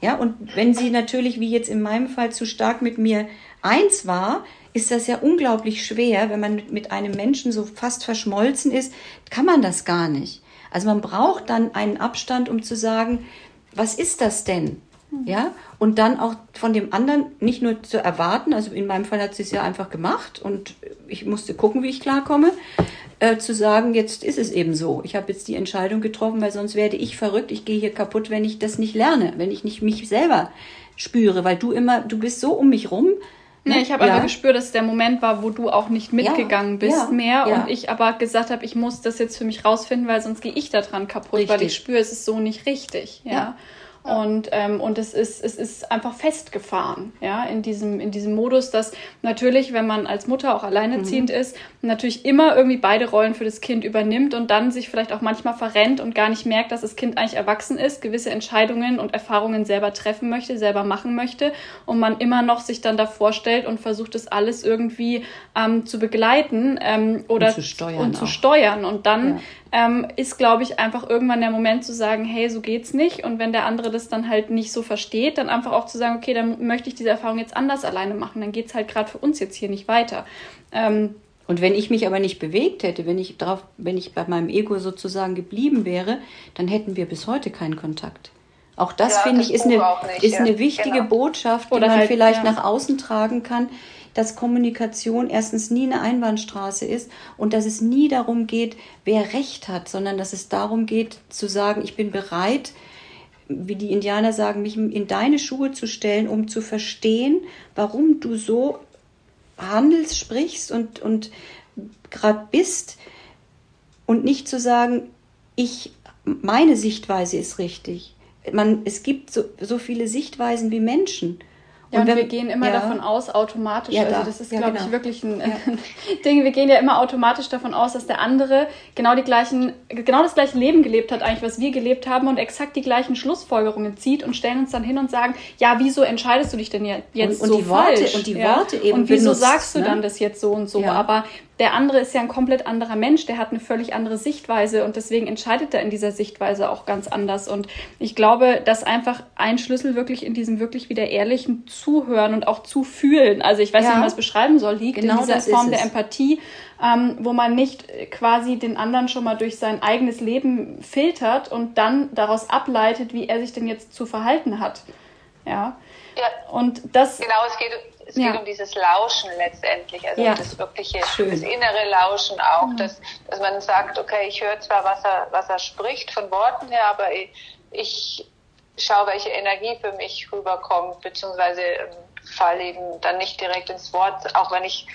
Ja, und wenn sie natürlich, wie jetzt in meinem Fall, zu stark mit mir eins war, ist das ja unglaublich schwer, wenn man mit einem Menschen so fast verschmolzen ist, kann man das gar nicht. Also man braucht dann einen Abstand, um zu sagen, was ist das denn? Ja, und dann auch von dem anderen nicht nur zu erwarten, also in meinem Fall hat sie es ja einfach gemacht und ich musste gucken, wie ich klarkomme, äh, zu sagen, jetzt ist es eben so. Ich habe jetzt die Entscheidung getroffen, weil sonst werde ich verrückt, ich gehe hier kaputt, wenn ich das nicht lerne, wenn ich nicht mich selber spüre, weil du immer, du bist so um mich rum, Nee, ich habe ja. aber gespürt, dass der Moment war, wo du auch nicht mitgegangen ja, bist ja, mehr und ich aber gesagt habe, ich muss das jetzt für mich rausfinden, weil sonst gehe ich daran kaputt, richtig. weil ich spüre, es ist so nicht richtig. Ja. Und, ähm, und es ist, es ist einfach festgefahren, ja, in diesem, in diesem Modus, dass natürlich, wenn man als Mutter auch alleinerziehend mhm. ist, natürlich immer irgendwie beide Rollen für das Kind übernimmt und dann sich vielleicht auch manchmal verrennt und gar nicht merkt, dass das Kind eigentlich erwachsen ist, gewisse Entscheidungen und Erfahrungen selber treffen möchte, selber machen möchte und man immer noch sich dann davor stellt und versucht, das alles irgendwie ähm, zu begleiten ähm, oder und zu steuern. Und, zu steuern. und dann ja ähm, ist, glaube ich, einfach irgendwann der Moment zu sagen, hey, so geht's nicht. Und wenn der andere das dann halt nicht so versteht, dann einfach auch zu sagen, okay, dann möchte ich diese Erfahrung jetzt anders alleine machen. Dann geht's halt gerade für uns jetzt hier nicht weiter. Ähm, und wenn ich mich aber nicht bewegt hätte, wenn ich drauf, wenn ich bei meinem Ego sozusagen geblieben wäre, dann hätten wir bis heute keinen Kontakt. Auch das ja, finde ich ist eine, nicht, ist ja. eine wichtige genau. Botschaft, die Oder man halt, vielleicht ja. nach außen tragen kann dass Kommunikation erstens nie eine Einbahnstraße ist und dass es nie darum geht, wer Recht hat, sondern dass es darum geht zu sagen, ich bin bereit, wie die Indianer sagen, mich in deine Schuhe zu stellen, um zu verstehen, warum du so handelst, sprichst und, und gerade bist und nicht zu sagen, ich, meine Sichtweise ist richtig. Man, es gibt so, so viele Sichtweisen wie Menschen. Ja, und, und wir gehen immer ja. davon aus, automatisch, ja, also das ist, glaube genau. ich, wirklich [laughs] ein, Ding, wir gehen ja immer automatisch davon aus, dass der andere genau die gleichen, genau das gleiche Leben gelebt hat, eigentlich, was wir gelebt haben und exakt die gleichen Schlussfolgerungen zieht und stellen uns dann hin und sagen, ja, wieso entscheidest du dich denn jetzt und, und so die Worte, falsch? Und die Worte eben Und wieso benutzt, sagst du ne? dann das jetzt so und so? Aber der andere ist ja ein komplett anderer Mensch, der hat eine völlig andere Sichtweise und deswegen entscheidet er in dieser Sichtweise auch ganz anders. Und ich glaube, dass einfach ein Schlüssel wirklich in diesem wirklich wieder ehrlichen Zuhören und auch Zufühlen, also ich weiß ja. nicht, wie man es beschreiben soll, liegt genau in dieser Form der Empathie, ähm, wo man nicht quasi den anderen schon mal durch sein eigenes Leben filtert und dann daraus ableitet, wie er sich denn jetzt zu verhalten hat. Ja. ja. Und das. Genau, es geht es ja. geht um dieses Lauschen letztendlich, also ja. das wirkliche, Schön. das innere Lauschen auch, mhm. dass, dass man sagt, okay, ich höre zwar, was er, was er spricht von Worten her, aber ich, ich schaue, welche Energie für mich rüberkommt, beziehungsweise ähm, fall eben dann nicht direkt ins Wort, auch wenn ich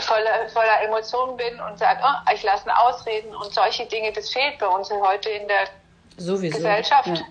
voller, voller Emotionen bin und sage, oh, ich lasse Ausreden und solche Dinge, das fehlt bei uns heute in der Sowieso. Gesellschaft. Ja.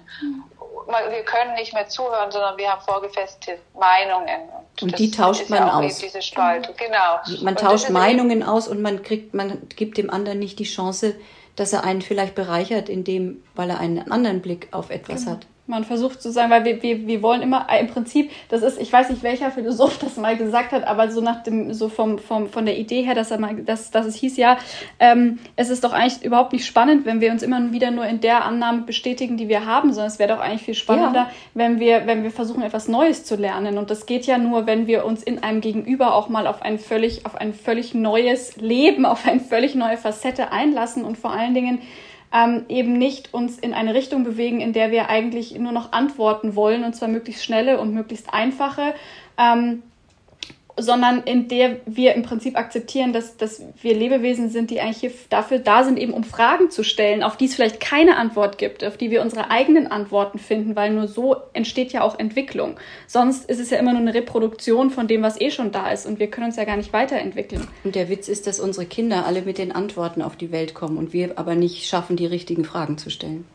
Wir können nicht mehr zuhören, sondern wir haben vorgefestigte Meinungen. Und, und die tauscht man ja aus. Genau. Man tauscht Meinungen aus und man kriegt, man gibt dem anderen nicht die Chance, dass er einen vielleicht bereichert, indem, weil er einen anderen Blick auf etwas genau. hat. Man versucht zu sagen, weil wir, wir, wir wollen immer äh, im Prinzip, das ist, ich weiß nicht, welcher Philosoph [laughs] das mal gesagt hat, aber so nach dem, so vom, vom, von der Idee her, dass er mal, dass, dass es hieß, ja, ähm, es ist doch eigentlich überhaupt nicht spannend, wenn wir uns immer wieder nur in der Annahme bestätigen, die wir haben, sondern es wäre doch eigentlich viel spannender, ja. wenn wir, wenn wir versuchen, etwas Neues zu lernen. Und das geht ja nur, wenn wir uns in einem Gegenüber auch mal auf ein völlig, auf ein völlig neues Leben, [laughs] auf eine völlig neue Facette einlassen und vor allen Dingen ähm, eben nicht uns in eine Richtung bewegen, in der wir eigentlich nur noch antworten wollen, und zwar möglichst schnelle und möglichst einfache. Ähm, sondern in der wir im Prinzip akzeptieren, dass, dass wir Lebewesen sind, die eigentlich hier dafür da sind, eben um Fragen zu stellen, auf die es vielleicht keine Antwort gibt, auf die wir unsere eigenen Antworten finden, weil nur so entsteht ja auch Entwicklung. Sonst ist es ja immer nur eine Reproduktion von dem, was eh schon da ist und wir können uns ja gar nicht weiterentwickeln. Und der Witz ist, dass unsere Kinder alle mit den Antworten auf die Welt kommen und wir aber nicht schaffen, die richtigen Fragen zu stellen.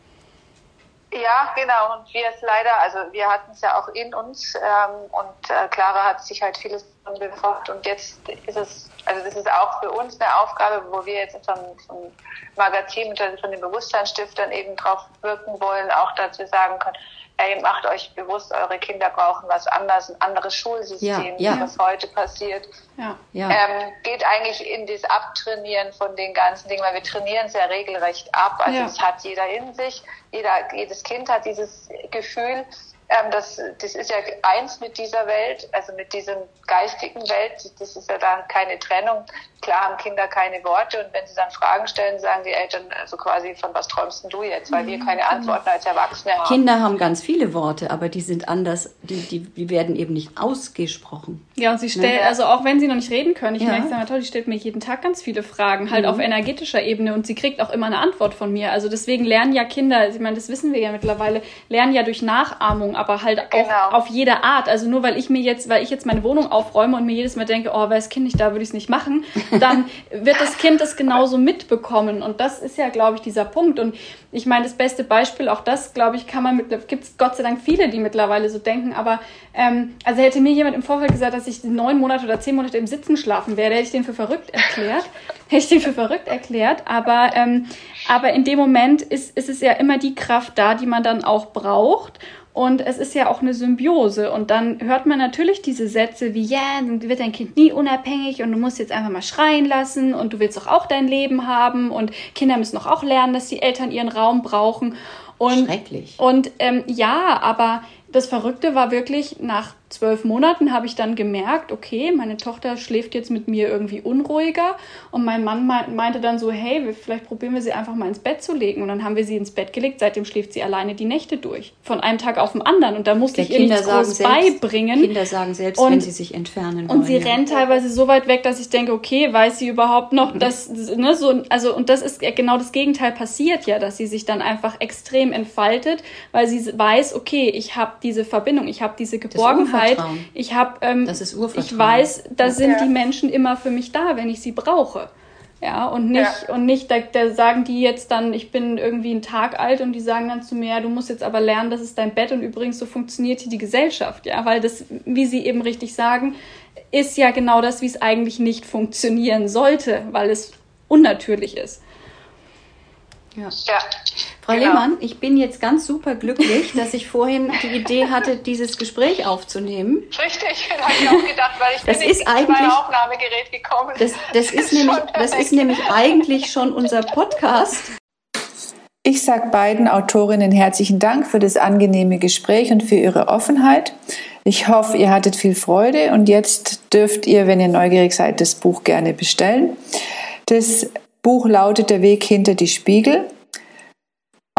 Ja, genau. Und wir es leider, also wir hatten es ja auch in uns ähm, und äh, Clara hat sich halt vieles befragt und jetzt ist es, also das ist auch für uns eine Aufgabe, wo wir jetzt vom, vom Magazin und von den Bewusstseinsstiftern eben drauf wirken wollen, auch dazu sagen können, ey, macht euch bewusst, eure Kinder brauchen was anderes, ein anderes Schulsystem, ja, ja. was heute passiert. Ja, ja. Ähm, geht eigentlich in das Abtrainieren von den ganzen Dingen, weil wir trainieren es ja regelrecht ab. Also es hat jeder in sich, jeder, jedes Kind hat dieses Gefühl, ähm, das, das ist ja eins mit dieser Welt, also mit diesem geistigen Welt. Das ist ja dann keine Trennung. Klar haben Kinder keine Worte und wenn sie dann Fragen stellen, sagen die Eltern also quasi, von was träumst du jetzt? Weil wir mhm, keine genau. Antworten als Erwachsene haben. Kinder haben ganz viele Worte, aber die sind anders, die, die, die werden eben nicht ausgesprochen. Ja, und sie stellen, ja. also auch wenn sie noch nicht reden können, ich ja. merke es ja toll, die stellt mir jeden Tag ganz viele Fragen, halt mhm. auf energetischer Ebene und sie kriegt auch immer eine Antwort von mir. Also deswegen lernen ja Kinder, ich meine, das wissen wir ja mittlerweile, lernen ja durch Nachahmung, aber halt genau. auch auf jede Art. Also nur weil ich mir jetzt, weil ich jetzt meine Wohnung aufräume und mir jedes Mal denke, oh, wäre das Kind nicht da, würde ich es nicht machen, [laughs] dann wird das Kind das genauso mitbekommen. Und das ist ja, glaube ich, dieser Punkt. Und ich meine, das beste Beispiel, auch das, glaube ich, kann man mit, gibt es Gott sei Dank viele, die mittlerweile so denken, aber ähm, also hätte mir jemand im Vorfeld gesagt, dass ich neun Monate oder zehn Monate im Sitzen schlafen werde, hätte ich den für verrückt erklärt. [laughs] hätte ich den für verrückt erklärt. Aber, ähm, aber in dem Moment ist, ist es ja immer die Kraft da, die man dann auch braucht. Und es ist ja auch eine Symbiose. Und dann hört man natürlich diese Sätze wie, ja, yeah, dann wird dein Kind nie unabhängig und du musst jetzt einfach mal schreien lassen und du willst doch auch dein Leben haben und Kinder müssen doch auch lernen, dass die Eltern ihren Raum brauchen. Und, Schrecklich. Und ähm, ja, aber das Verrückte war wirklich, nach zwölf Monaten habe ich dann gemerkt, okay, meine Tochter schläft jetzt mit mir irgendwie unruhiger. Und mein Mann meinte dann so, hey, vielleicht probieren wir sie einfach mal ins Bett zu legen. Und dann haben wir sie ins Bett gelegt. Seitdem schläft sie alleine die Nächte durch. Von einem Tag auf den anderen. Und da musste ich ihr nichts groß selbst, beibringen. Kinder sagen selbst, und, wenn sie sich entfernen wollen. Und sie ja. rennt teilweise so weit weg, dass ich denke, okay, weiß sie überhaupt noch, mhm. dass, ne, so, also, und das ist genau das Gegenteil passiert ja, dass sie sich dann einfach extrem entfaltet, weil sie weiß, okay, ich habe diese Verbindung, ich habe diese Geborgenheit Sicherheit. Ich habe, ähm, das ist Urvertrauen. Ich weiß, da sind ja. die Menschen immer für mich da, wenn ich sie brauche. Ja, und nicht, ja. und nicht, da, da sagen die jetzt dann, ich bin irgendwie einen Tag alt und die sagen dann zu mir, ja, du musst jetzt aber lernen, das ist dein Bett und übrigens so funktioniert hier die Gesellschaft, ja, weil das, wie sie eben richtig sagen, ist ja genau das, wie es eigentlich nicht funktionieren sollte, weil es unnatürlich ist. Ja. ja. Frau genau. Lehmann, ich bin jetzt ganz super glücklich, [laughs] dass ich vorhin die Idee hatte, dieses Gespräch aufzunehmen. Richtig, habe ich auch gedacht, weil ich das bin ist eigentlich, mein Aufnahmegerät gekommen. Das, das, ist, nämlich, das ist nämlich eigentlich schon unser Podcast. Ich sage beiden Autorinnen herzlichen Dank für das angenehme Gespräch und für ihre Offenheit. Ich hoffe, ihr hattet viel Freude und jetzt dürft ihr, wenn ihr neugierig seid, das Buch gerne bestellen. Das Buch lautet Der Weg hinter die Spiegel.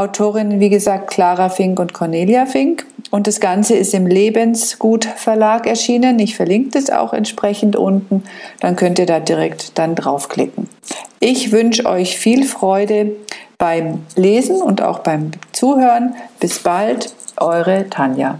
Autorinnen, wie gesagt, Clara Fink und Cornelia Fink. Und das Ganze ist im Lebensgut Verlag erschienen. Ich verlinke das auch entsprechend unten. Dann könnt ihr da direkt dann draufklicken. Ich wünsche euch viel Freude beim Lesen und auch beim Zuhören. Bis bald, eure Tanja.